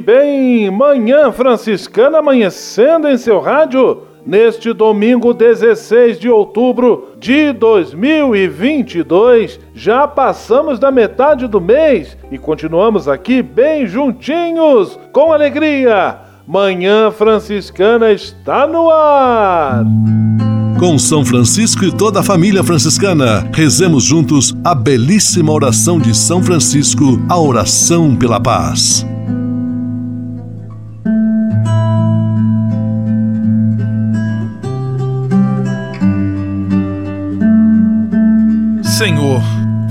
Bem, manhã franciscana amanhecendo em seu rádio. Neste domingo 16 de outubro de 2022, já passamos da metade do mês e continuamos aqui bem juntinhos, com alegria Manhã Franciscana está no ar. Com São Francisco e toda a família franciscana, rezemos juntos a belíssima oração de São Francisco, a oração pela paz.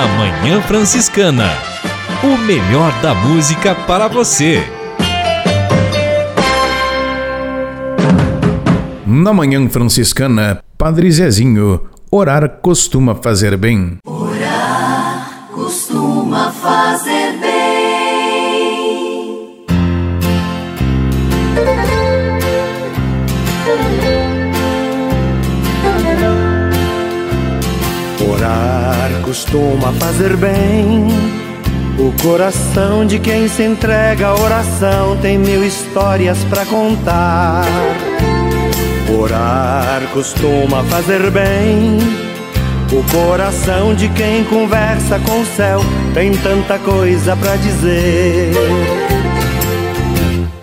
Na Manhã Franciscana o melhor da música para você. Na manhã franciscana, Padre Zezinho, orar costuma fazer bem. Orar costuma fazer costuma fazer bem o coração de quem se entrega à oração tem mil histórias para contar. Orar costuma fazer bem. O coração de quem conversa com o céu tem tanta coisa para dizer.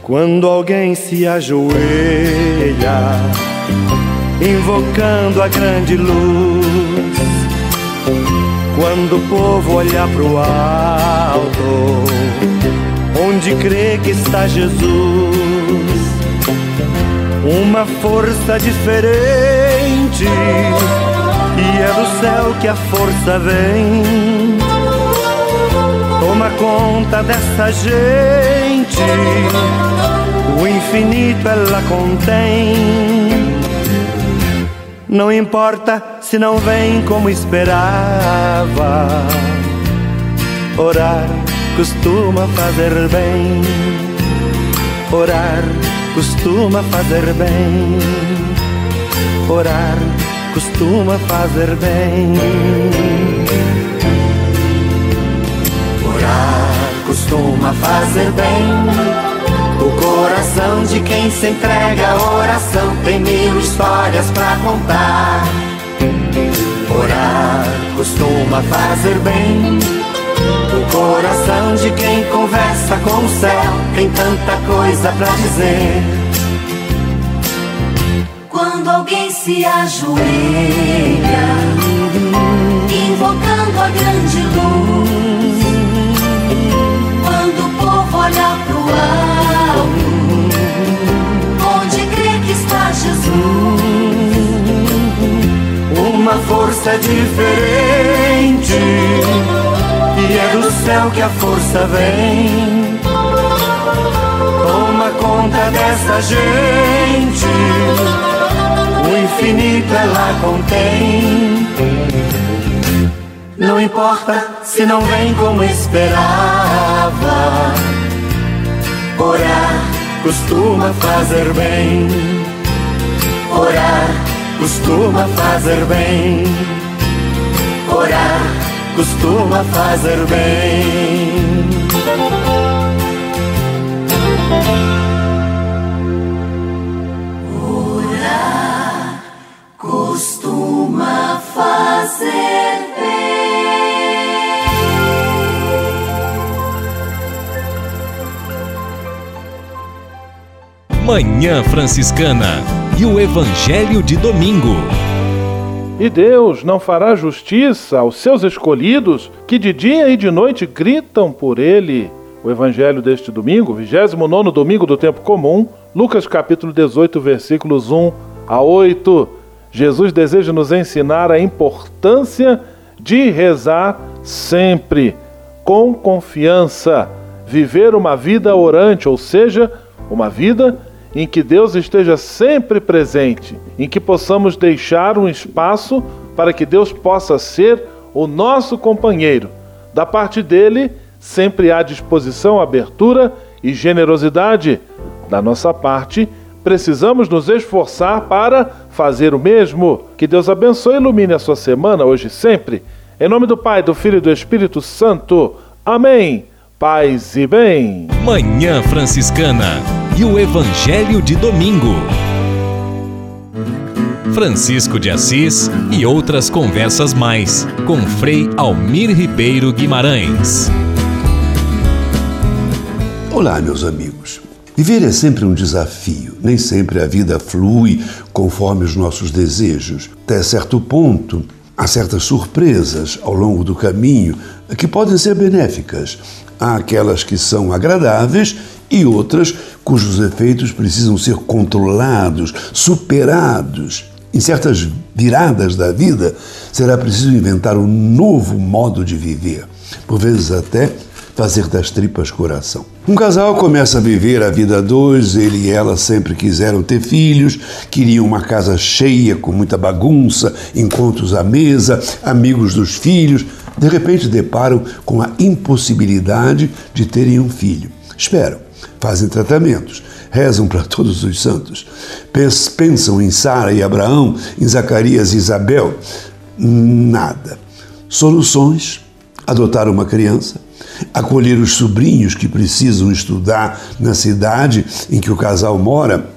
Quando alguém se ajoelha, invocando a grande luz quando o povo olha pro alto, onde crê que está Jesus, uma força diferente, e é do céu que a força vem. Toma conta dessa gente, o infinito ela contém não importa se não vem como esperava. Orar costuma fazer bem. Orar costuma fazer bem. Orar costuma fazer bem. Orar costuma fazer bem. O coração de quem se entrega à oração tem mil histórias para contar. Orar costuma fazer bem. O coração de quem conversa com o céu tem tanta coisa para dizer. Quando alguém se ajoelha, invocando a grande luz, uma força diferente. E é do céu que a força vem. Toma conta dessa gente. O infinito ela contém. Não importa se não vem como esperava. Orar costuma fazer bem. Orar costuma fazer bem. Orar costuma fazer bem. Orar costuma fazer Manhã Franciscana e o Evangelho de Domingo. E Deus não fará justiça aos seus escolhidos que de dia e de noite gritam por ele. O Evangelho deste domingo, 29 domingo do tempo comum, Lucas capítulo 18, versículos 1 a 8. Jesus deseja nos ensinar a importância de rezar sempre, com confiança, viver uma vida orante, ou seja, uma vida em que Deus esteja sempre presente, em que possamos deixar um espaço para que Deus possa ser o nosso companheiro. Da parte dele, sempre há disposição, abertura e generosidade. Da nossa parte, precisamos nos esforçar para fazer o mesmo. Que Deus abençoe e ilumine a sua semana hoje e sempre. Em nome do Pai, do Filho e do Espírito Santo. Amém. Paz e bem. Manhã Franciscana e o Evangelho de Domingo. Francisco de Assis e outras conversas mais com Frei Almir Ribeiro Guimarães. Olá, meus amigos. Viver é sempre um desafio. Nem sempre a vida flui conforme os nossos desejos. Até certo ponto, há certas surpresas ao longo do caminho que podem ser benéficas. Há aquelas que são agradáveis e outras cujos efeitos precisam ser controlados, superados. Em certas viradas da vida, será preciso inventar um novo modo de viver, por vezes até fazer das tripas coração. Um casal começa a viver a vida a dois, ele e ela sempre quiseram ter filhos, queriam uma casa cheia, com muita bagunça, encontros à mesa, amigos dos filhos. De repente deparam com a impossibilidade de terem um filho. Esperam fazem tratamentos, rezam para todos os santos, pensam em Sara e Abraão, em Zacarias e Isabel. Nada. Soluções: adotar uma criança, acolher os sobrinhos que precisam estudar na cidade em que o casal mora.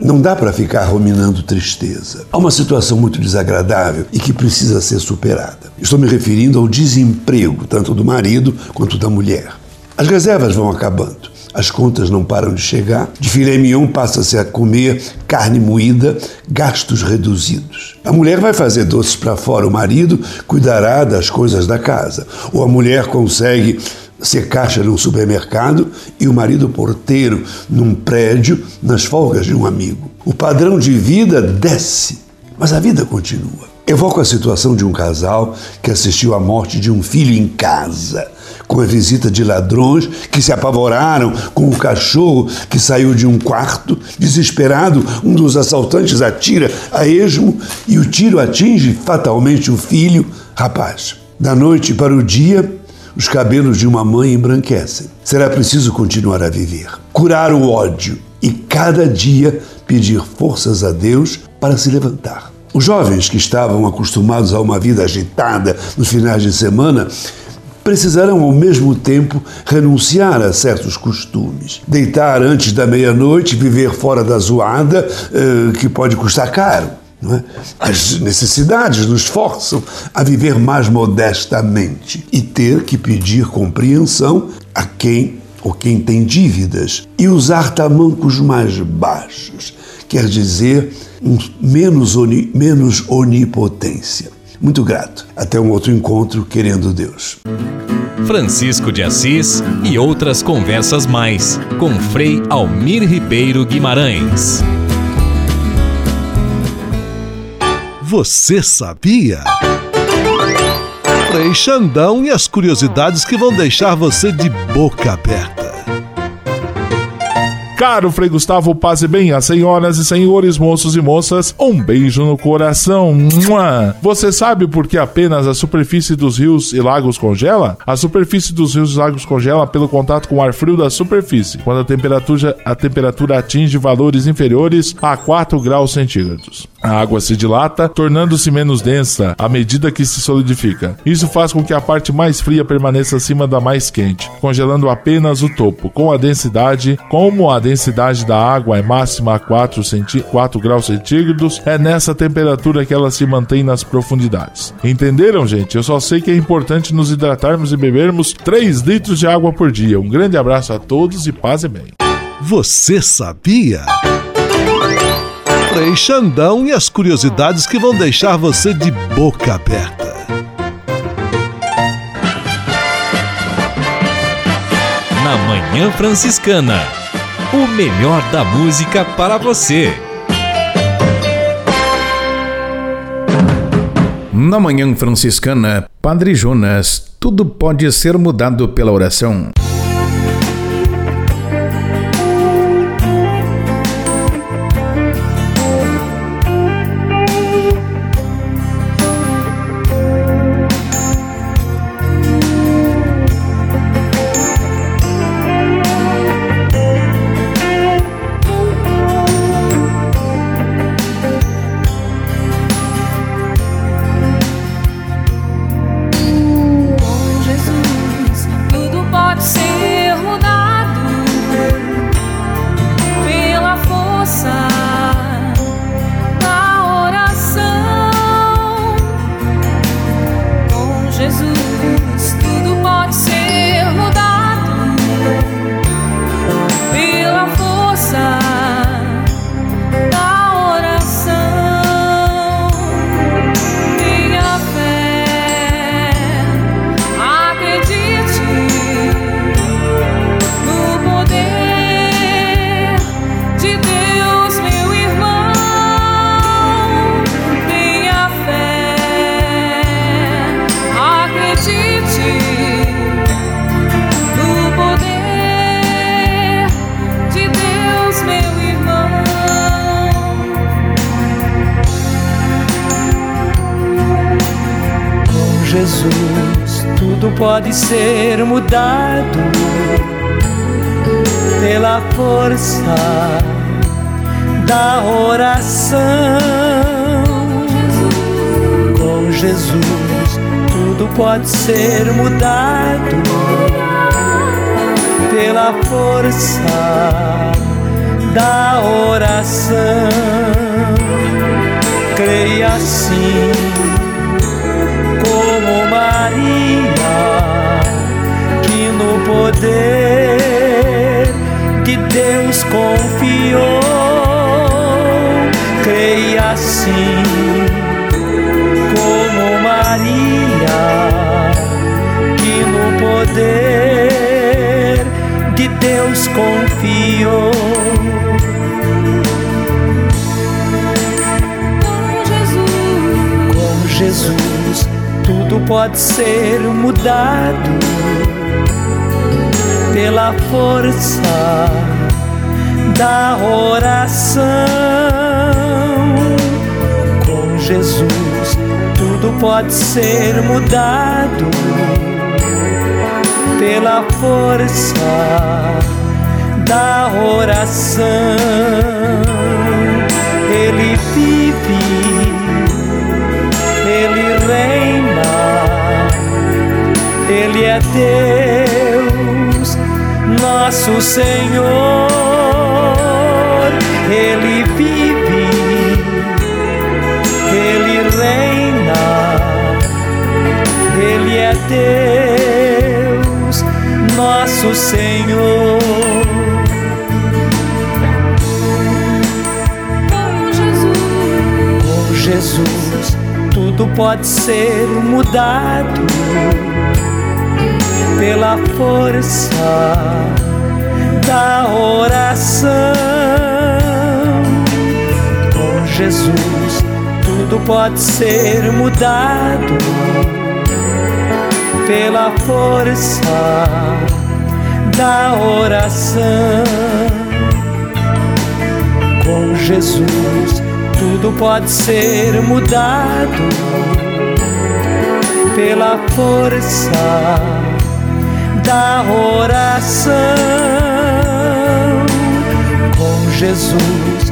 Não dá para ficar ruminando tristeza. Há uma situação muito desagradável e que precisa ser superada. Estou me referindo ao desemprego, tanto do marido quanto da mulher. As reservas vão acabando as contas não param de chegar. De filé mignon passa-se a comer carne moída, gastos reduzidos. A mulher vai fazer doces para fora, o marido cuidará das coisas da casa. Ou a mulher consegue ser caixa num supermercado e o marido porteiro num prédio nas folgas de um amigo. O padrão de vida desce, mas a vida continua. Evoco a situação de um casal que assistiu à morte de um filho em casa com a visita de ladrões que se apavoraram com o cachorro que saiu de um quarto. Desesperado, um dos assaltantes atira a esmo e o tiro atinge fatalmente o filho, rapaz. Da noite para o dia, os cabelos de uma mãe embranquecem. Será preciso continuar a viver, curar o ódio e cada dia pedir forças a Deus para se levantar. Os jovens que estavam acostumados a uma vida agitada nos finais de semana precisarão ao mesmo tempo renunciar a certos costumes. Deitar antes da meia-noite, viver fora da zoada, eh, que pode custar caro. É? As necessidades nos forçam a viver mais modestamente e ter que pedir compreensão a quem ou quem tem dívidas e usar tamancos mais baixos, quer dizer, um menos, oni, menos onipotência. Muito grato. Até um outro encontro, querendo Deus. Francisco de Assis e outras conversas mais com Frei Almir Ribeiro Guimarães. Você sabia? Frei Xandão e as curiosidades que vão deixar você de boca aberta. caro Frei Gustavo, paz e bem, as senhoras e senhores, moços e moças, um beijo no coração. Você sabe por que apenas a superfície dos rios e lagos congela? A superfície dos rios e lagos congela pelo contato com o ar frio da superfície, quando a temperatura, a temperatura atinge valores inferiores a 4 graus centígrados. A água se dilata, tornando-se menos densa à medida que se solidifica. Isso faz com que a parte mais fria permaneça acima da mais quente, congelando apenas o topo. Com a densidade, como a densidade da água é máxima a 4, 4 graus centígrados, é nessa temperatura que ela se mantém nas profundidades. Entenderam, gente? Eu só sei que é importante nos hidratarmos e bebermos 3 litros de água por dia. Um grande abraço a todos e paz e bem. Você sabia? Frei Xandão e as curiosidades que vão deixar você de boca aberta. Na Manhã Franciscana, o melhor da música para você. Na Manhã Franciscana, Padre Jonas, tudo pode ser mudado pela oração. Confiou. Creia assim, como Maria, que no poder que Deus confiou. Com Jesus, tudo pode ser mudado pela força da oração. Com Jesus, tudo pode ser mudado pela força da oração. Ele vive, ele reina, ele é Deus nosso Senhor, Ele vive, Ele reina, Ele é Deus, nosso Senhor. Com Jesus, com Jesus, tudo pode ser mudado pela força da oração. Jesus, tudo pode ser mudado pela força da oração. Com Jesus tudo pode ser mudado pela força da oração. Com Jesus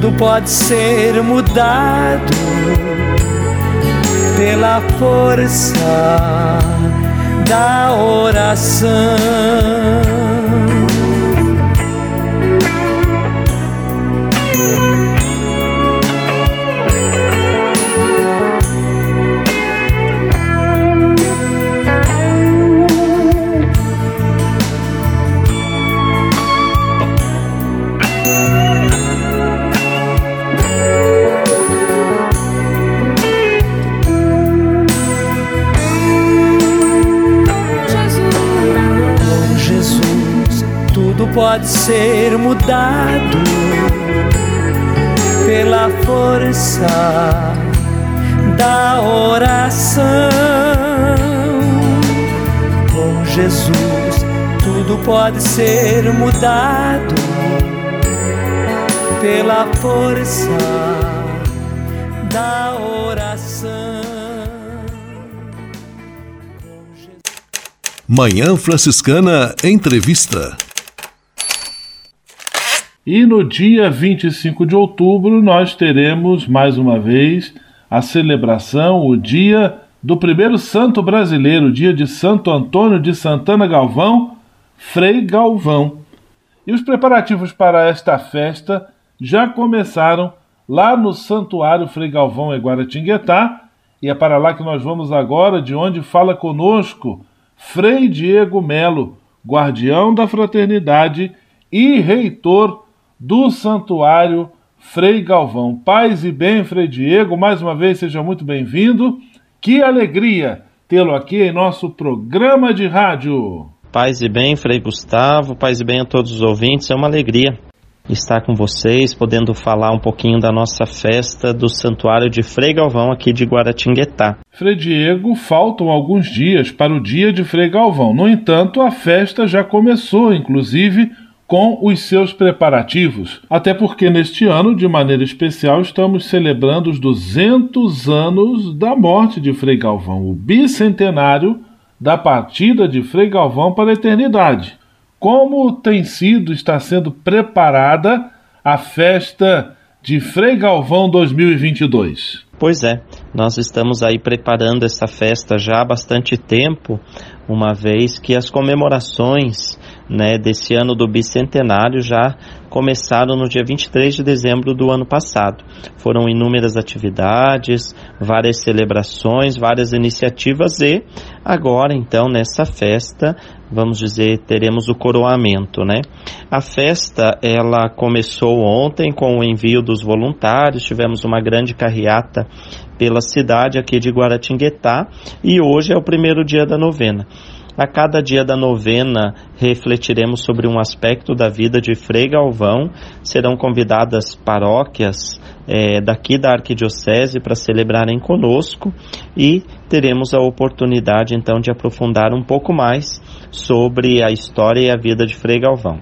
tudo pode ser mudado pela força da oração. Pode ser mudado pela força da oração. Com Jesus, tudo pode ser mudado pela força da oração. Manhã Franciscana Entrevista. E no dia 25 de outubro nós teremos mais uma vez a celebração, o dia do primeiro santo brasileiro, o dia de Santo Antônio de Santana Galvão, Frei Galvão. E os preparativos para esta festa já começaram lá no Santuário Frei Galvão em Guaratinguetá, e é para lá que nós vamos agora, de onde fala conosco Frei Diego Melo, guardião da fraternidade e reitor do Santuário Frei Galvão. Paz e bem, Frei Diego, mais uma vez seja muito bem-vindo. Que alegria tê-lo aqui em nosso programa de rádio. Paz e bem, Frei Gustavo, paz e bem a todos os ouvintes, é uma alegria estar com vocês, podendo falar um pouquinho da nossa festa do Santuário de Frei Galvão aqui de Guaratinguetá. Frei Diego, faltam alguns dias para o dia de Frei Galvão. No entanto, a festa já começou, inclusive com os seus preparativos, até porque neste ano, de maneira especial, estamos celebrando os 200 anos da morte de Frei Galvão, o bicentenário da partida de Frei Galvão para a eternidade. Como tem sido, está sendo preparada a festa de Frei Galvão 2022? Pois é, nós estamos aí preparando essa festa já há bastante tempo, uma vez que as comemorações né, desse ano do bicentenário já começaram no dia 23 de dezembro do ano passado. Foram inúmeras atividades, várias celebrações, várias iniciativas e agora então nessa festa, vamos dizer, teremos o coroamento, né? A festa ela começou ontem com o envio dos voluntários, tivemos uma grande carreata pela cidade aqui de Guaratinguetá e hoje é o primeiro dia da novena. A cada dia da novena, refletiremos sobre um aspecto da vida de Frei Galvão. Serão convidadas paróquias é, daqui da Arquidiocese para celebrarem conosco e teremos a oportunidade então de aprofundar um pouco mais sobre a história e a vida de Frei Galvão.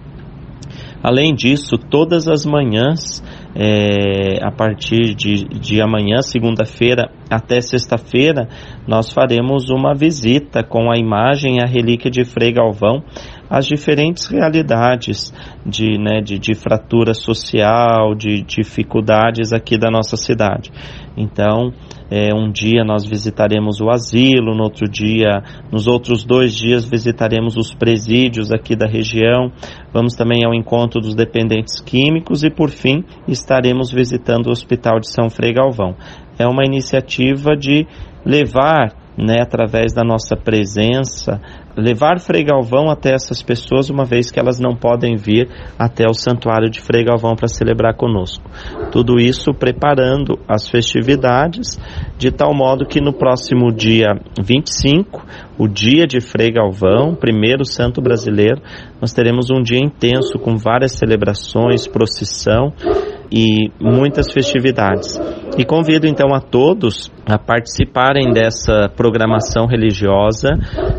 Além disso, todas as manhãs é, a partir de, de amanhã, segunda-feira, até sexta-feira, nós faremos uma visita com a imagem e a relíquia de Frei Galvão às diferentes realidades de, né, de, de fratura social, de dificuldades aqui da nossa cidade. Então, é, um dia nós visitaremos o asilo, no outro dia, nos outros dois dias visitaremos os presídios aqui da região. Vamos também ao encontro dos dependentes químicos e, por fim, estaremos visitando o Hospital de São Frei Galvão. É uma iniciativa de levar né, através da nossa presença, levar Frei Galvão até essas pessoas, uma vez que elas não podem vir até o santuário de Frei Galvão para celebrar conosco. Tudo isso preparando as festividades, de tal modo que no próximo dia 25, o dia de Frei Galvão, primeiro santo brasileiro, nós teremos um dia intenso com várias celebrações, procissão e muitas festividades. E convido então a todos a participarem dessa programação religiosa,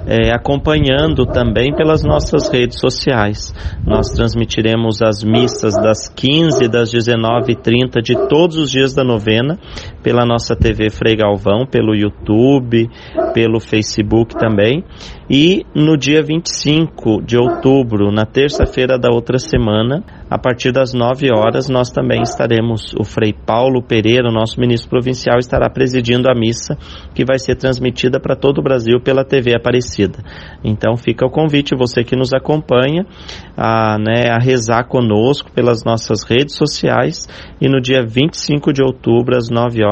é, acompanhando também pelas nossas redes sociais. Nós transmitiremos as missas das 15 das 19h30 de todos os dias da novena pela nossa TV Frei Galvão, pelo YouTube, pelo Facebook também. E no dia 25 de outubro, na terça-feira da outra semana, a partir das 9 horas, nós também estaremos, o Frei Paulo Pereira, nosso ministro provincial, estará presidindo a missa que vai ser transmitida para todo o Brasil pela TV Aparecida. Então fica o convite, você que nos acompanha, a, né, a rezar conosco pelas nossas redes sociais e no dia 25 de outubro, às 9 horas,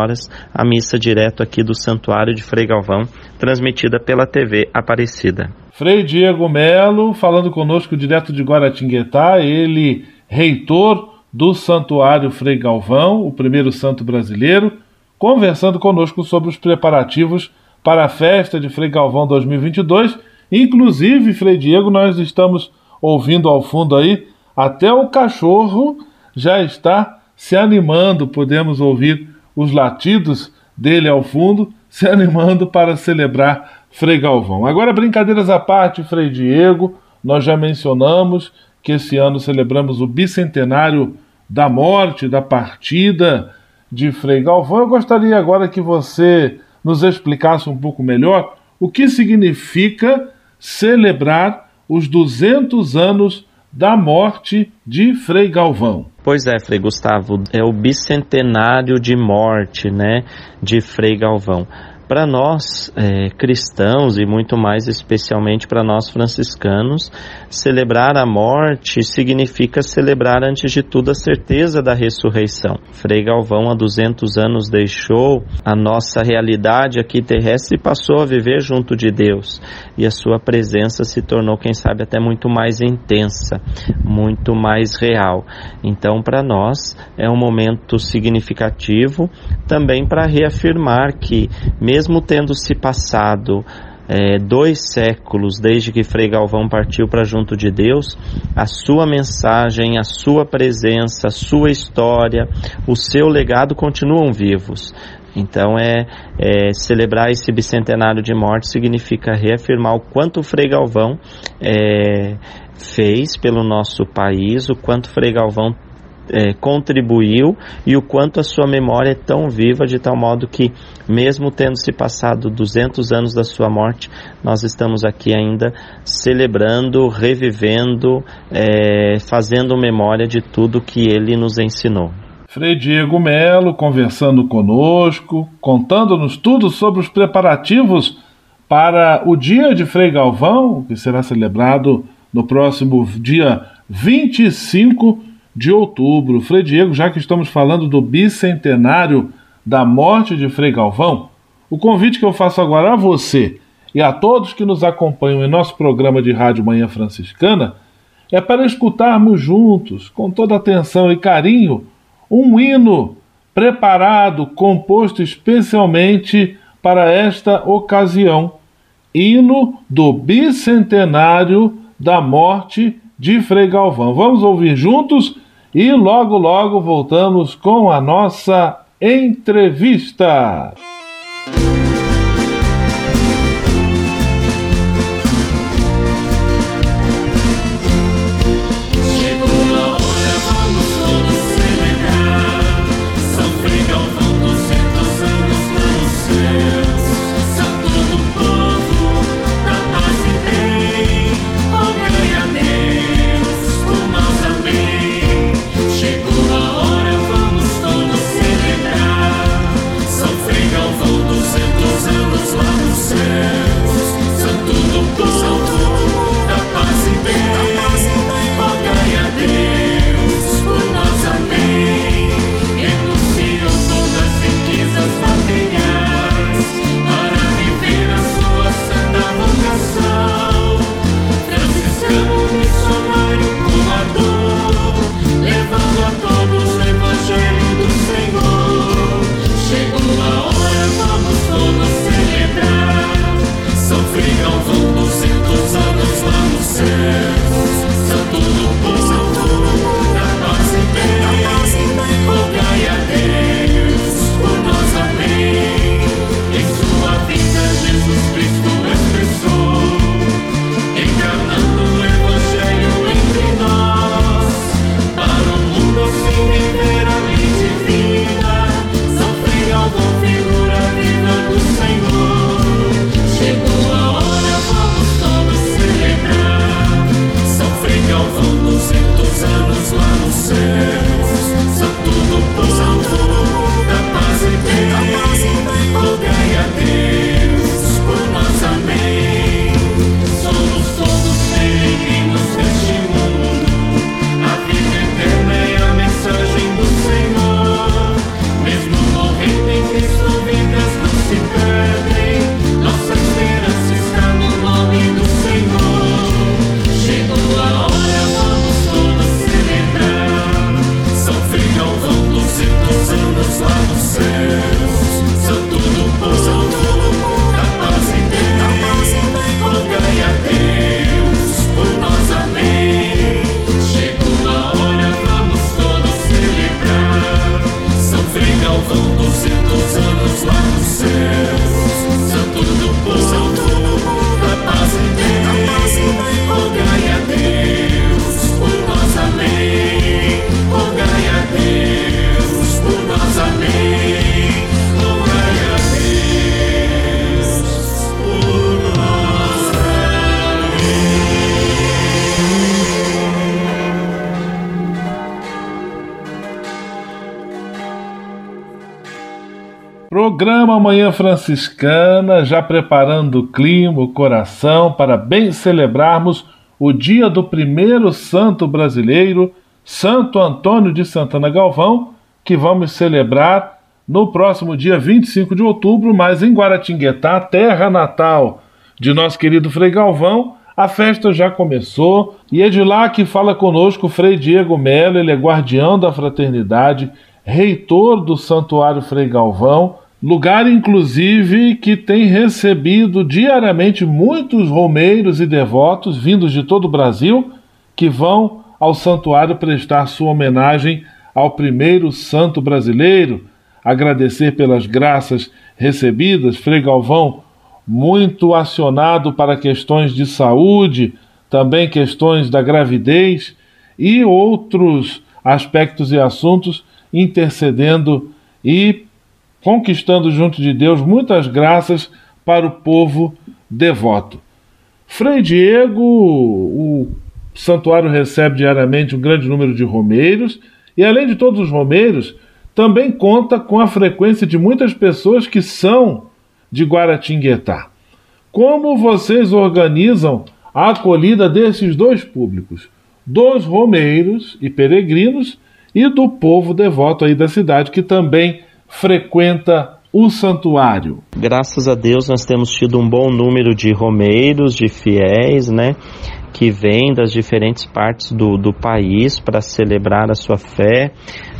a missa direto aqui do Santuário de Frei Galvão, transmitida pela TV Aparecida. Frei Diego Melo, falando conosco direto de Guaratinguetá, ele, reitor do Santuário Frei Galvão, o primeiro santo brasileiro, conversando conosco sobre os preparativos para a festa de Frei Galvão 2022. Inclusive, Frei Diego, nós estamos ouvindo ao fundo aí, até o cachorro já está se animando, podemos ouvir os latidos dele ao fundo, se animando para celebrar Frei Galvão. Agora, brincadeiras à parte, Frei Diego, nós já mencionamos que esse ano celebramos o bicentenário da morte, da partida de Frei Galvão. Eu gostaria agora que você nos explicasse um pouco melhor o que significa celebrar os 200 anos da morte de Frei Galvão. Pois é, Frei Gustavo, é o bicentenário de morte, né, de Frei Galvão. Para nós é, cristãos e muito mais especialmente para nós franciscanos, celebrar a morte significa celebrar antes de tudo a certeza da ressurreição. Frei Galvão há 200 anos deixou a nossa realidade aqui terrestre e passou a viver junto de Deus. E a sua presença se tornou, quem sabe, até muito mais intensa, muito mais real. Então, para nós é um momento significativo também para reafirmar que mesmo mesmo tendo se passado é, dois séculos desde que Frei Galvão partiu para junto de Deus, a sua mensagem, a sua presença, a sua história, o seu legado continuam vivos. Então é, é, celebrar esse bicentenário de morte significa reafirmar o quanto Frei Galvão é, fez pelo nosso país, o quanto Frei Galvão é, contribuiu e o quanto a sua memória é tão viva de tal modo que, mesmo tendo se passado 200 anos da sua morte, nós estamos aqui ainda celebrando, revivendo, é, fazendo memória de tudo que ele nos ensinou. Frei Diego Melo conversando conosco, contando-nos tudo sobre os preparativos para o dia de Frei Galvão, que será celebrado no próximo dia 25 de outubro. Frei Diego, já que estamos falando do bicentenário da morte de Frei Galvão, o convite que eu faço agora a você e a todos que nos acompanham em nosso programa de Rádio Manhã Franciscana é para escutarmos juntos, com toda atenção e carinho, um hino preparado, composto especialmente para esta ocasião. Hino do bicentenário da morte de Frei Galvão. Vamos ouvir juntos e logo, logo voltamos com a nossa entrevista. Galvão, Programa Manhã Franciscana, já preparando o clima, o coração, para bem celebrarmos o dia do primeiro santo brasileiro, Santo Antônio de Santana Galvão, que vamos celebrar no próximo dia 25 de outubro, mas em Guaratinguetá, terra natal de nosso querido Frei Galvão, a festa já começou e é de lá que fala conosco o Frei Diego Melo, ele é guardião da fraternidade, reitor do Santuário Frei Galvão lugar inclusive que tem recebido diariamente muitos romeiros e devotos vindos de todo o Brasil que vão ao santuário prestar sua homenagem ao primeiro santo brasileiro, agradecer pelas graças recebidas. Frei Galvão, muito acionado para questões de saúde, também questões da gravidez e outros aspectos e assuntos, intercedendo e conquistando junto de Deus muitas graças para o povo devoto. Frei Diego, o santuário recebe diariamente um grande número de romeiros e, além de todos os romeiros, também conta com a frequência de muitas pessoas que são de Guaratinguetá. Como vocês organizam a acolhida desses dois públicos, dos romeiros e peregrinos e do povo devoto aí da cidade que também frequenta o santuário? Graças a Deus nós temos tido um bom número de romeiros, de fiéis, né? Que vêm das diferentes partes do, do país para celebrar a sua fé,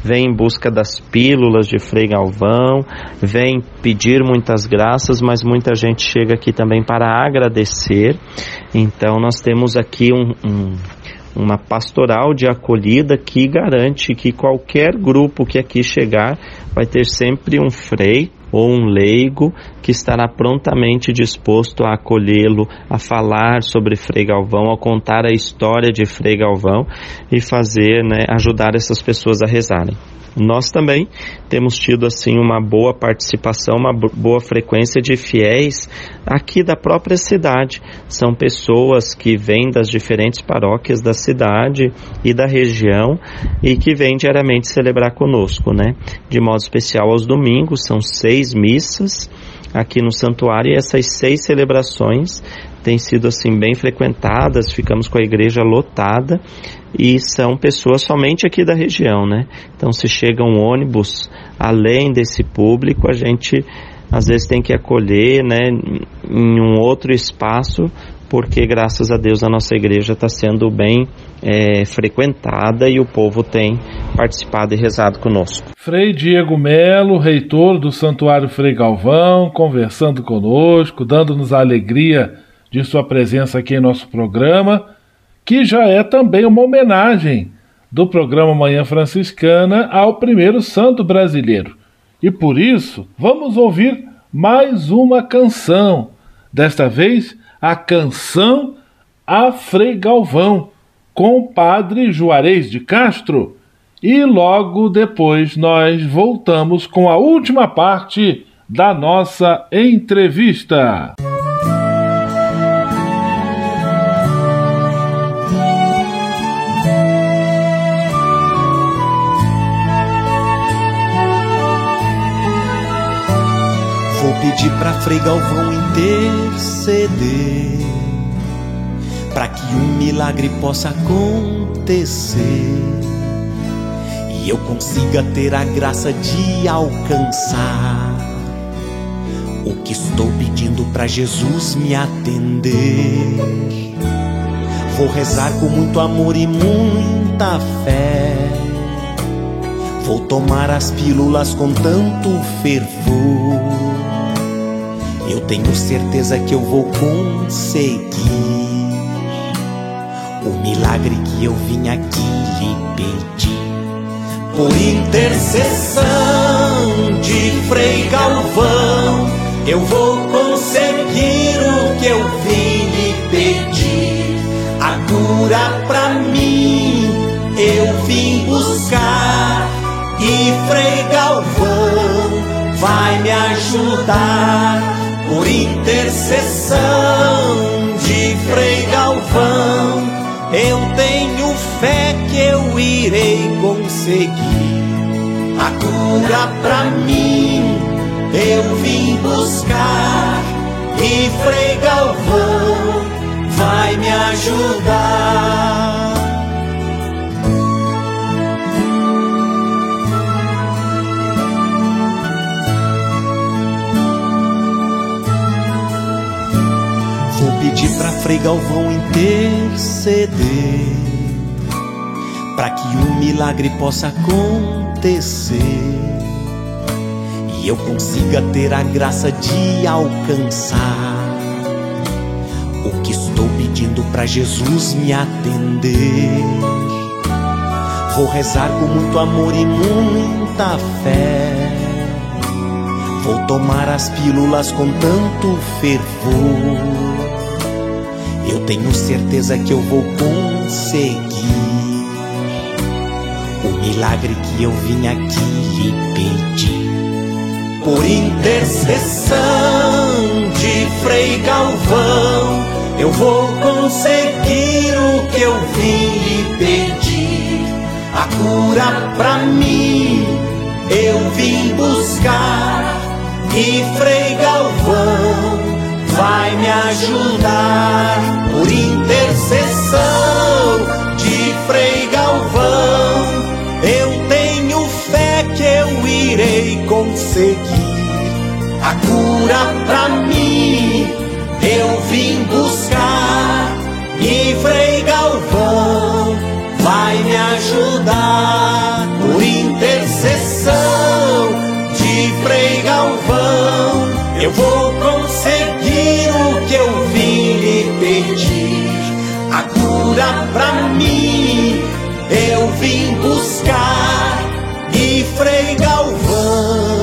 vem em busca das pílulas de Frei Galvão, vem pedir muitas graças, mas muita gente chega aqui também para agradecer. Então nós temos aqui um, um uma pastoral de acolhida que garante que qualquer grupo que aqui chegar vai ter sempre um frei ou um leigo que estará prontamente disposto a acolhê-lo, a falar sobre Frei Galvão, a contar a história de Frei Galvão e fazer, né, ajudar essas pessoas a rezarem. Nós também temos tido assim uma boa participação, uma boa frequência de fiéis aqui da própria cidade. São pessoas que vêm das diferentes paróquias da cidade e da região e que vêm diariamente celebrar conosco, né? De modo especial aos domingos, são seis missas aqui no santuário e essas seis celebrações têm sido assim bem frequentadas, ficamos com a igreja lotada e são pessoas somente aqui da região, né? Então se chega um ônibus além desse público, a gente às vezes tem que acolher, né, em um outro espaço, porque graças a Deus a nossa igreja está sendo bem é, frequentada e o povo tem participado e rezado conosco. Frei Diego Melo, reitor do Santuário Frei Galvão, conversando conosco, dando-nos a alegria de sua presença aqui em nosso programa, que já é também uma homenagem do programa Manhã Franciscana ao primeiro santo brasileiro. E por isso, vamos ouvir mais uma canção. Desta vez, a canção A Frei Galvão, com o padre Juarez de Castro. E logo depois nós voltamos com a última parte da nossa entrevista. Pedir pra Frei Galvão interceder para que um milagre possa acontecer e eu consiga ter a graça de alcançar o que estou pedindo para Jesus me atender. Vou rezar com muito amor e muita fé. Vou tomar as pílulas com tanto fervor. Eu tenho certeza que eu vou conseguir o milagre que eu vim aqui lhe pedir. Por intercessão de Frei Galvão, eu vou conseguir o que eu vim lhe pedir. A cura pra mim eu vim buscar e Frei Galvão vai me ajudar. Por intercessão de Frei Galvão, eu tenho fé que eu irei conseguir a cura pra mim. Eu vim buscar e Frei Galvão vai me ajudar. Vou pedir pra Frei Galvão interceder para que um milagre possa acontecer e eu consiga ter a graça de alcançar o que estou pedindo para Jesus me atender. Vou rezar com muito amor e muita fé. Vou tomar as pílulas com tanto fervor. Tenho certeza que eu vou conseguir o milagre que eu vim aqui lhe pedir. Por intercessão de Frei Galvão, eu vou conseguir o que eu vim lhe pedir. A cura pra mim eu vim buscar e Frei Galvão vai me ajudar por intercessão de Frei Galvão. Eu tenho fé que eu irei conseguir a cura pra mim. Eu vim buscar e Frei Galvão vai me ajudar por intercessão de Frei Galvão. Eu vou cura pra mim eu vim buscar e Frei Galvão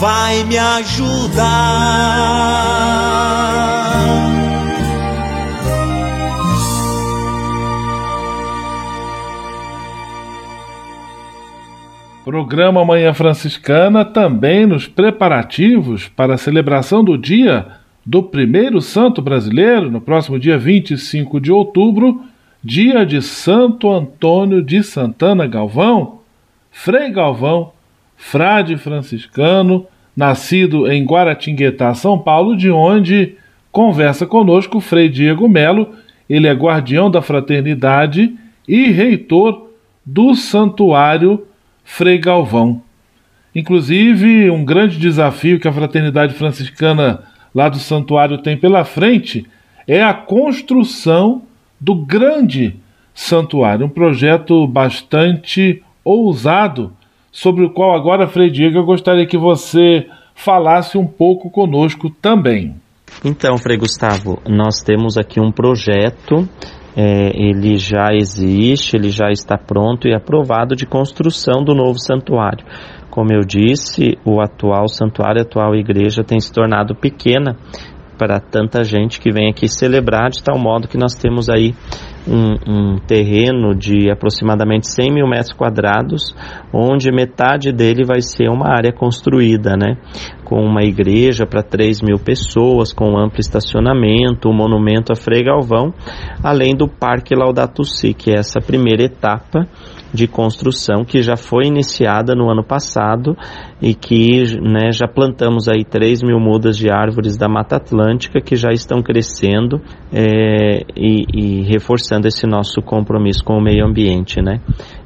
vai me ajudar. Programa Manhã Franciscana também nos preparativos para a celebração do dia do primeiro santo brasileiro, no próximo dia 25 de outubro, dia de Santo Antônio de Santana Galvão, Frei Galvão, frade franciscano, nascido em Guaratinguetá, São Paulo, de onde conversa conosco Frei Diego Melo, ele é guardião da fraternidade e reitor do Santuário Frei Galvão. Inclusive, um grande desafio que a fraternidade franciscana lá do santuário tem pela frente é a construção do grande santuário, um projeto bastante ousado, sobre o qual agora, Frei Diego, eu gostaria que você falasse um pouco conosco também. Então, Frei Gustavo, nós temos aqui um projeto é, ele já existe, ele já está pronto e aprovado de construção do novo santuário. Como eu disse, o atual santuário, a atual igreja tem se tornado pequena para tanta gente que vem aqui celebrar, de tal modo que nós temos aí um, um, terreno de aproximadamente 100 mil metros quadrados, onde metade dele vai ser uma área construída, né? Com uma igreja para 3 mil pessoas, com amplo estacionamento, um monumento a Frei Galvão, além do Parque Laudato Si, que é essa primeira etapa de construção que já foi iniciada no ano passado e que né, já plantamos aí 3 mil mudas de árvores da Mata Atlântica que já estão crescendo é, e, e, reforçando esse nosso compromisso com o meio ambiente, né?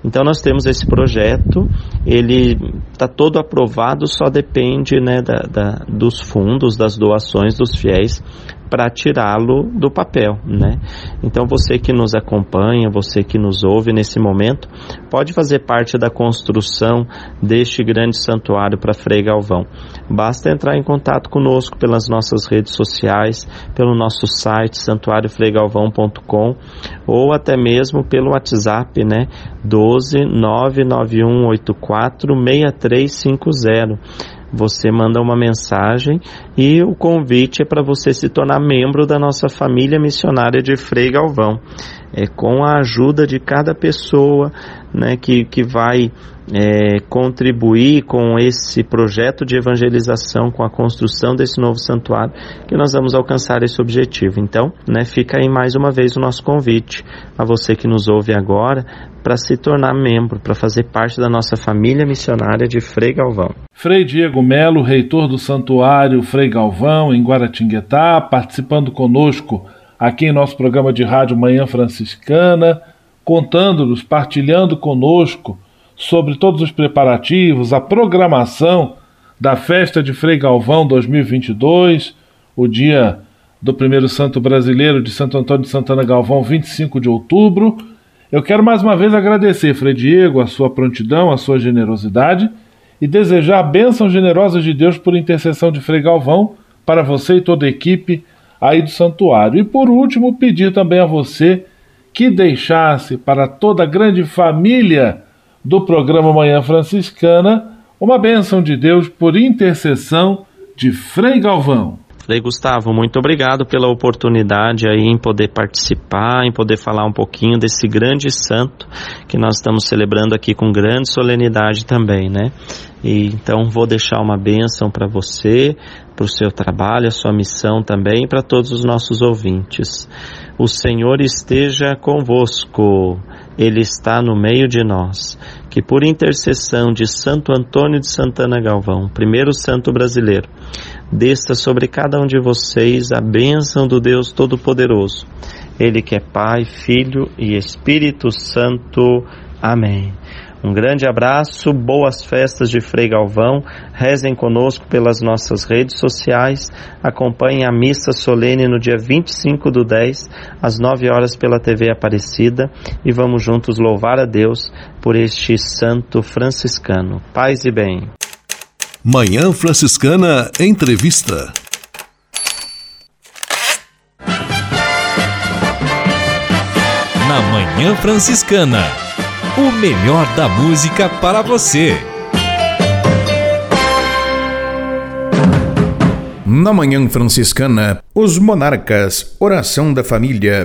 Então nós temos esse projeto, ele está todo aprovado, só depende né, da, da, dos fundos, das doações dos fiéis para tirá-lo do papel, né? Então você que nos acompanha, você que nos ouve nesse momento, pode fazer parte da construção deste grande santuário para Frei Galvão. Basta entrar em contato conosco pelas nossas redes sociais, pelo nosso site santuariofreigalvão.com ou até mesmo pelo WhatsApp, né? 12 99184 6350 você manda uma mensagem e o convite é para você se tornar membro da nossa família missionária de Frei Galvão. É com a ajuda de cada pessoa né, que, que vai é, contribuir com esse projeto de evangelização, com a construção desse novo santuário, que nós vamos alcançar esse objetivo. Então, né, fica aí mais uma vez o nosso convite a você que nos ouve agora para se tornar membro, para fazer parte da nossa família missionária de Frei Galvão. Frei Diego Melo, reitor do Santuário Frei Galvão, em Guaratinguetá, participando conosco aqui em nosso programa de rádio Manhã Franciscana, contando-nos, partilhando conosco sobre todos os preparativos, a programação da festa de Frei Galvão 2022, o dia do primeiro santo brasileiro de Santo Antônio de Santana Galvão, 25 de outubro. Eu quero mais uma vez agradecer, Frei Diego, a sua prontidão, a sua generosidade e desejar bênçãos generosas de Deus por intercessão de Frei Galvão para você e toda a equipe aí do santuário. E por último, pedir também a você que deixasse para toda a grande família do programa Manhã Franciscana uma bênção de Deus por intercessão de Frei Galvão. Frei Gustavo, muito obrigado pela oportunidade aí em poder participar, em poder falar um pouquinho desse grande santo que nós estamos celebrando aqui com grande solenidade também, né? E então vou deixar uma bênção para você, para o seu trabalho, a sua missão também, para todos os nossos ouvintes. O Senhor esteja convosco. Ele está no meio de nós. Que por intercessão de Santo Antônio de Santana Galvão, primeiro santo brasileiro, desça sobre cada um de vocês a bênção do Deus Todo-Poderoso. Ele que é Pai, Filho e Espírito Santo. Amém. Um grande abraço, boas festas de Frei Galvão. Rezem conosco pelas nossas redes sociais. Acompanhem a missa solene no dia 25 do 10, às 9 horas pela TV Aparecida. E vamos juntos louvar a Deus por este santo franciscano. Paz e bem. Manhã Franciscana Entrevista. Na Manhã Franciscana o melhor da música para você. Na Manhã Franciscana, os Monarcas, Oração da Família.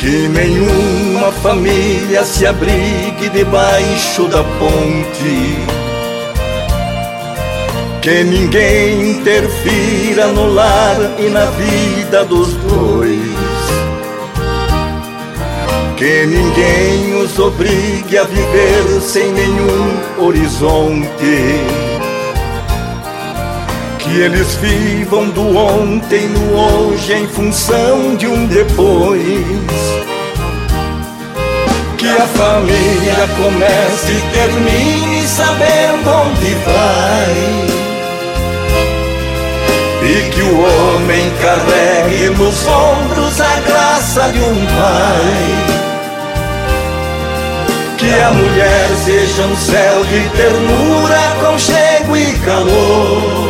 Que nenhuma família se abrigue debaixo da ponte. Que ninguém interfira no lar e na vida dos dois. Que ninguém os obrigue a viver sem nenhum horizonte. Que eles vivam do ontem no hoje em função de um depois. Que a família comece e termine sabendo onde vai. E que o homem carregue nos ombros a graça de um pai. Que a mulher seja um céu de ternura, conchego e calor.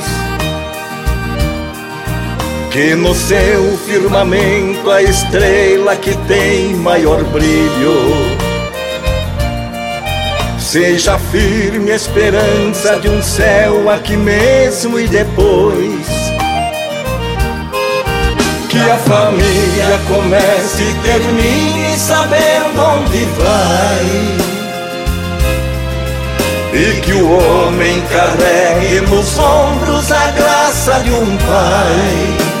Que no seu firmamento a estrela que tem maior brilho seja firme a esperança de um céu aqui mesmo e depois que a família comece e termine sabendo onde vai. E que o homem carregue nos ombros a graça de um pai.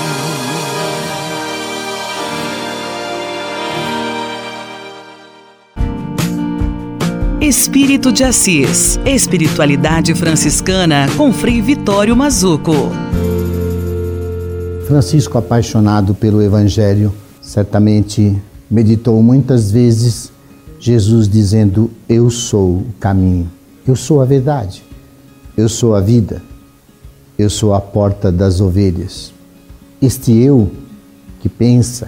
Espírito de Assis, Espiritualidade Franciscana com Frei Vitório Mazuco. Francisco, apaixonado pelo Evangelho, certamente meditou muitas vezes Jesus dizendo: Eu sou o caminho, eu sou a verdade, eu sou a vida, eu sou a porta das ovelhas. Este eu que pensa,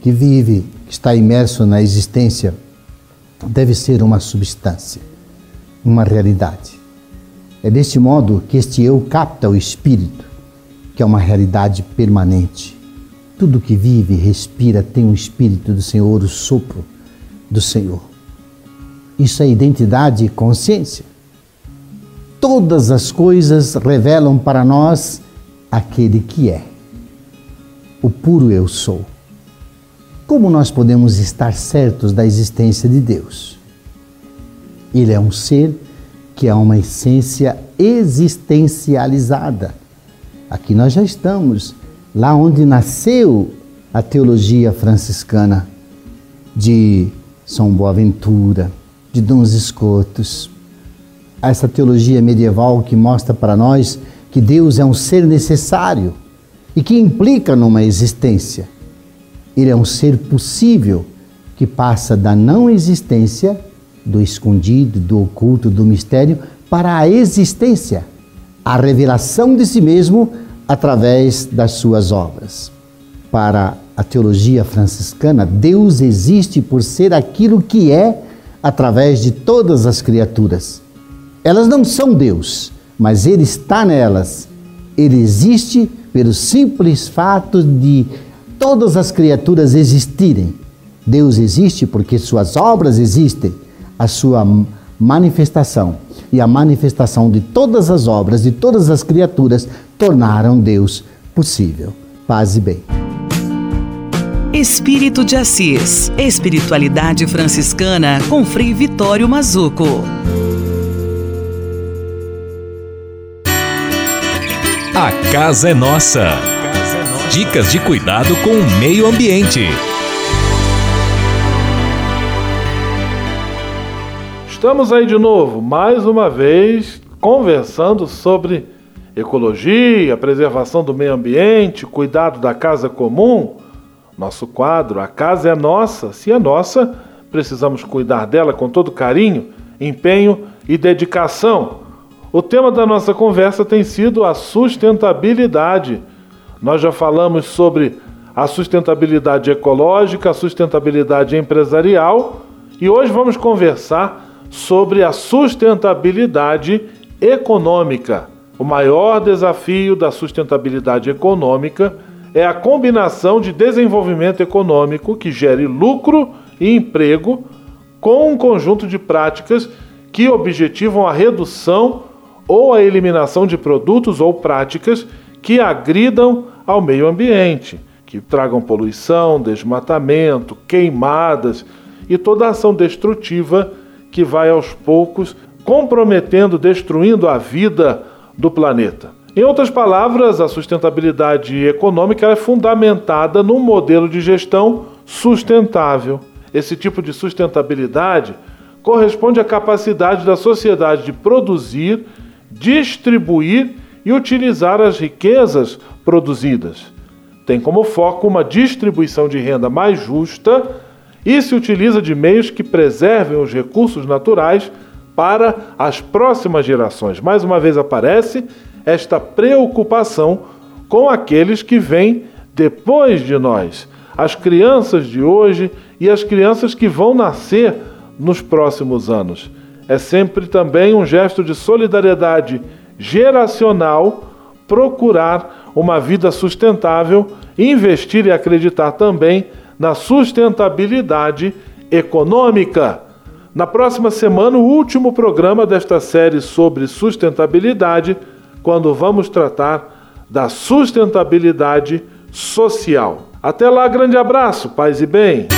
que vive, que está imerso na existência, deve ser uma substância, uma realidade. É deste modo que este eu capta o espírito, que é uma realidade permanente tudo que vive, respira, tem o Espírito do Senhor, o sopro do Senhor. Isso é identidade e consciência. Todas as coisas revelam para nós aquele que é, o puro eu sou. Como nós podemos estar certos da existência de Deus? Ele é um ser que é uma essência existencializada. Aqui nós já estamos lá onde nasceu a teologia franciscana de São Boaventura, de Dons Escotos. Essa teologia medieval que mostra para nós que Deus é um ser necessário e que implica numa existência. Ele é um ser possível que passa da não existência, do escondido, do oculto, do mistério, para a existência, a revelação de si mesmo através das suas obras. Para a teologia franciscana, Deus existe por ser aquilo que é através de todas as criaturas. Elas não são Deus, mas Ele está nelas. Ele existe pelo simples fato de todas as criaturas existirem. Deus existe porque suas obras existem, a sua manifestação e a manifestação de todas as obras de todas as criaturas tornaram Deus possível. Paz e bem. Espírito de Assis. Espiritualidade franciscana com Frei Vitório Mazuco. A casa é nossa. Dicas de cuidado com o meio ambiente. Estamos aí de novo, mais uma vez, conversando sobre ecologia, preservação do meio ambiente, cuidado da casa comum. Nosso quadro, a casa é nossa. Se é nossa, precisamos cuidar dela com todo carinho, empenho e dedicação. O tema da nossa conversa tem sido a sustentabilidade. Nós já falamos sobre a sustentabilidade ecológica, a sustentabilidade empresarial e hoje vamos conversar sobre a sustentabilidade econômica. O maior desafio da sustentabilidade econômica é a combinação de desenvolvimento econômico que gere lucro e emprego com um conjunto de práticas que objetivam a redução ou a eliminação de produtos ou práticas que agridam ao meio ambiente, que tragam poluição, desmatamento, queimadas e toda ação destrutiva que vai aos poucos comprometendo, destruindo a vida do planeta. Em outras palavras, a sustentabilidade econômica é fundamentada num modelo de gestão sustentável. Esse tipo de sustentabilidade corresponde à capacidade da sociedade de produzir, distribuir e utilizar as riquezas produzidas. Tem como foco uma distribuição de renda mais justa e se utiliza de meios que preservem os recursos naturais para as próximas gerações. Mais uma vez aparece esta preocupação com aqueles que vêm depois de nós, as crianças de hoje e as crianças que vão nascer nos próximos anos. É sempre também um gesto de solidariedade geracional procurar uma vida sustentável, investir e acreditar também na sustentabilidade econômica. Na próxima semana, o último programa desta série sobre sustentabilidade, quando vamos tratar da sustentabilidade social. Até lá, grande abraço, paz e bem.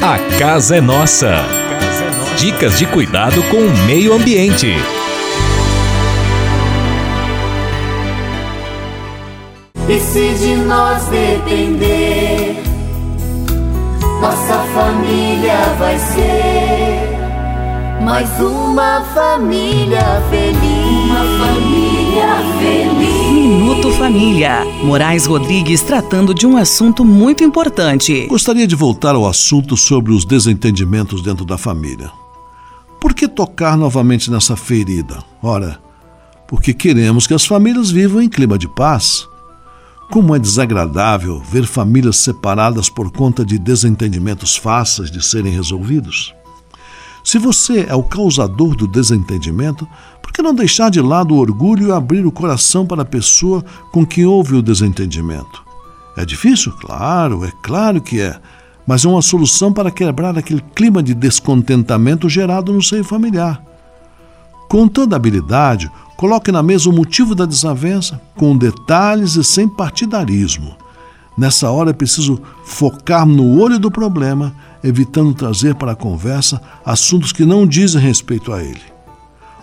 A casa é nossa. Dicas de cuidado com o meio ambiente. E se de nós depender, nossa família vai ser mais uma família feliz. Uma família feliz. Minuto Família. Moraes Rodrigues tratando de um assunto muito importante. Gostaria de voltar ao assunto sobre os desentendimentos dentro da família. Por que tocar novamente nessa ferida? Ora, porque queremos que as famílias vivam em clima de paz. Como é desagradável ver famílias separadas por conta de desentendimentos fáceis de serem resolvidos. Se você é o causador do desentendimento, por que não deixar de lado o orgulho e abrir o coração para a pessoa com quem houve o desentendimento? É difícil? Claro, é claro que é, mas é uma solução para quebrar aquele clima de descontentamento gerado no seio familiar. Com toda habilidade, Coloque na mesa o motivo da desavença, com detalhes e sem partidarismo. Nessa hora é preciso focar no olho do problema, evitando trazer para a conversa assuntos que não dizem respeito a ele.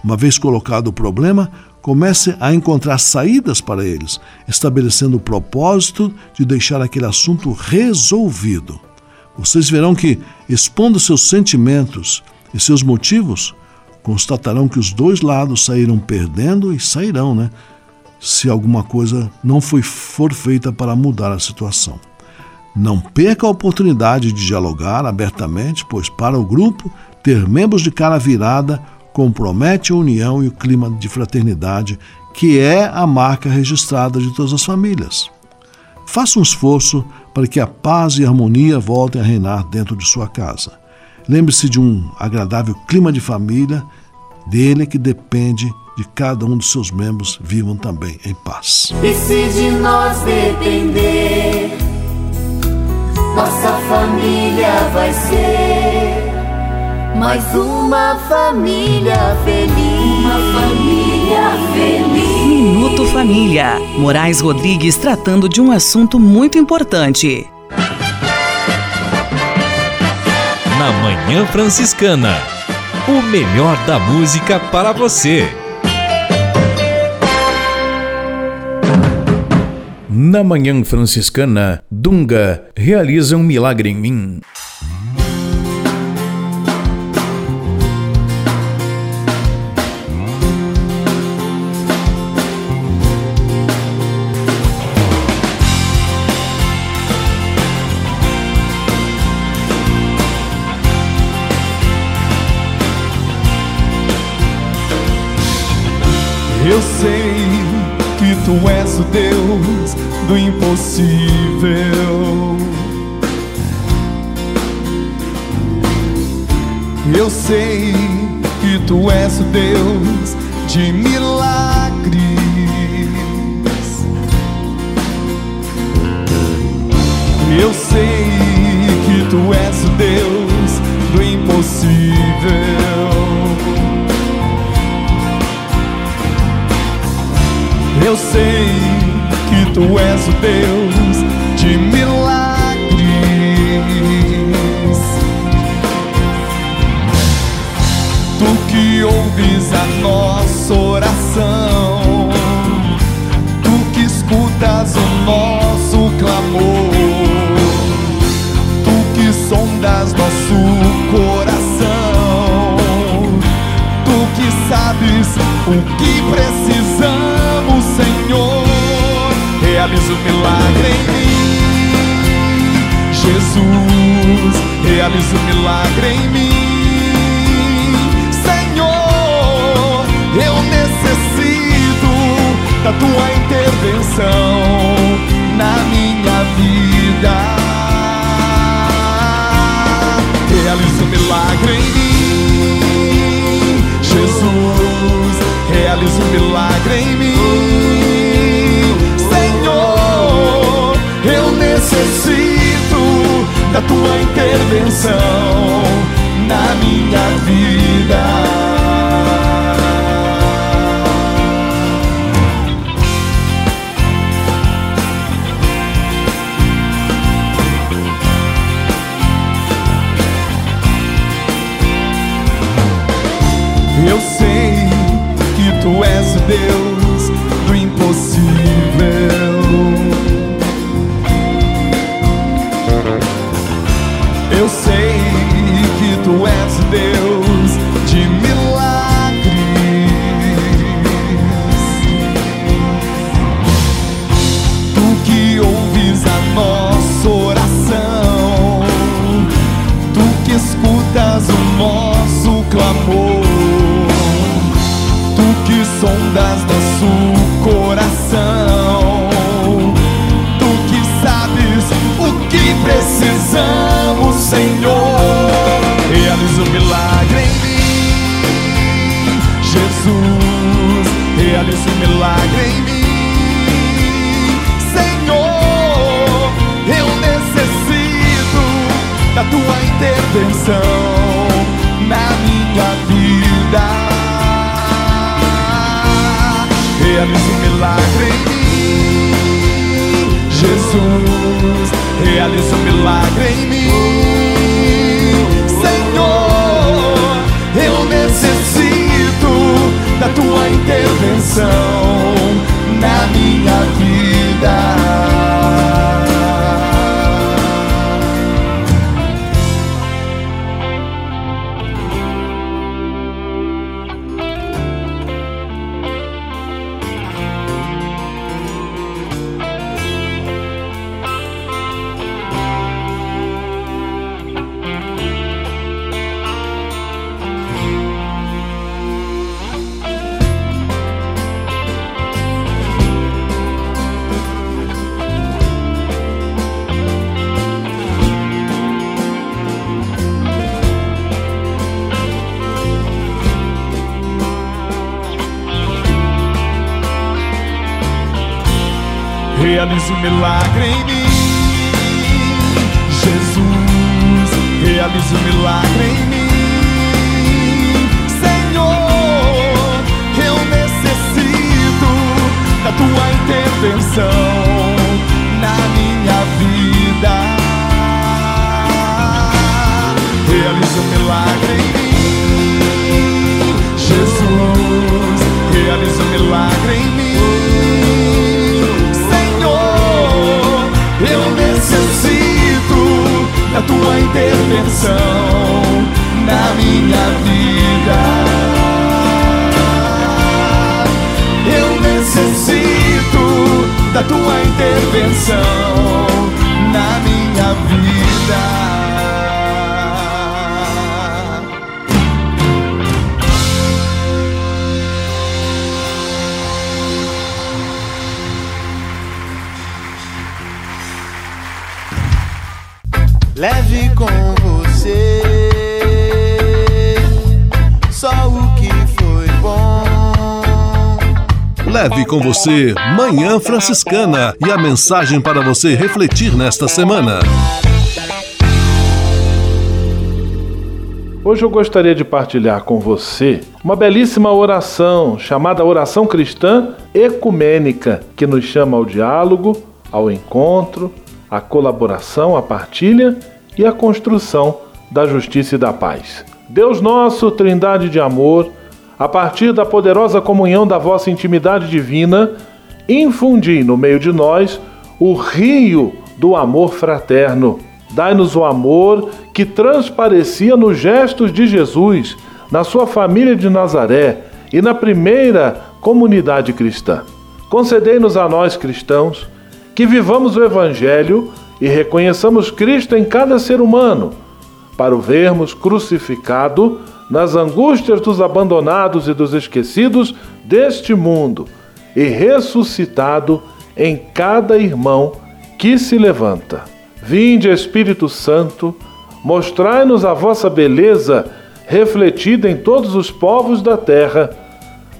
Uma vez colocado o problema, comece a encontrar saídas para eles, estabelecendo o propósito de deixar aquele assunto resolvido. Vocês verão que, expondo seus sentimentos e seus motivos, constatarão que os dois lados saíram perdendo e sairão, né? Se alguma coisa não foi, for feita para mudar a situação. Não perca a oportunidade de dialogar abertamente, pois para o grupo, ter membros de cara virada compromete a união e o clima de fraternidade que é a marca registrada de todas as famílias. Faça um esforço para que a paz e a harmonia voltem a reinar dentro de sua casa. Lembre-se de um agradável clima de família, dele é que depende de cada um dos seus membros vivam também em paz. E se de nós depender, nossa família vai ser mais uma família feliz. Uma família feliz. Minuto Família. Moraes Rodrigues tratando de um assunto muito importante. Na Manhã Franciscana. O melhor da música para você. Na Manhã Franciscana, Dunga realiza um milagre em mim. Eu sei que tu és o Deus do impossível. Eu sei que tu és o Deus de milagres. Eu sei que tu és o Deus do impossível. Eu sei que tu és o Deus de milagres. Tu que ouves a nossa oração, tu que escutas o nosso clamor, tu que sondas nosso coração, tu que sabes o que precisamos, Senhor. Realiza o milagre em mim, Jesus. Realiza o milagre em mim, Senhor. Eu necessito da tua intervenção na minha Leve com você só o que foi bom. Leve com você Manhã Franciscana e a mensagem para você refletir nesta semana. Hoje eu gostaria de partilhar com você uma belíssima oração chamada Oração Cristã Ecumênica, que nos chama ao diálogo, ao encontro, à colaboração, à partilha e à construção da justiça e da paz. Deus nosso, Trindade de amor, a partir da poderosa comunhão da vossa intimidade divina, infundi no meio de nós o rio do amor fraterno. Dai-nos o amor que transparecia nos gestos de Jesus, na sua família de Nazaré e na primeira comunidade cristã. Concedei-nos a nós cristãos que vivamos o Evangelho e reconheçamos Cristo em cada ser humano, para o vermos crucificado nas angústias dos abandonados e dos esquecidos deste mundo e ressuscitado em cada irmão que se levanta. Vinde, Espírito Santo, mostrai-nos a vossa beleza refletida em todos os povos da terra,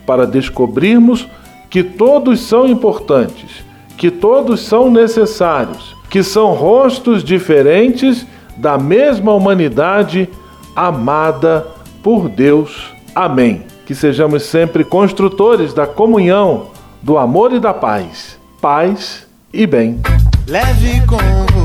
para descobrirmos que todos são importantes, que todos são necessários, que são rostos diferentes da mesma humanidade amada por Deus. Amém. Que sejamos sempre construtores da comunhão, do amor e da paz. Paz e bem. Leve com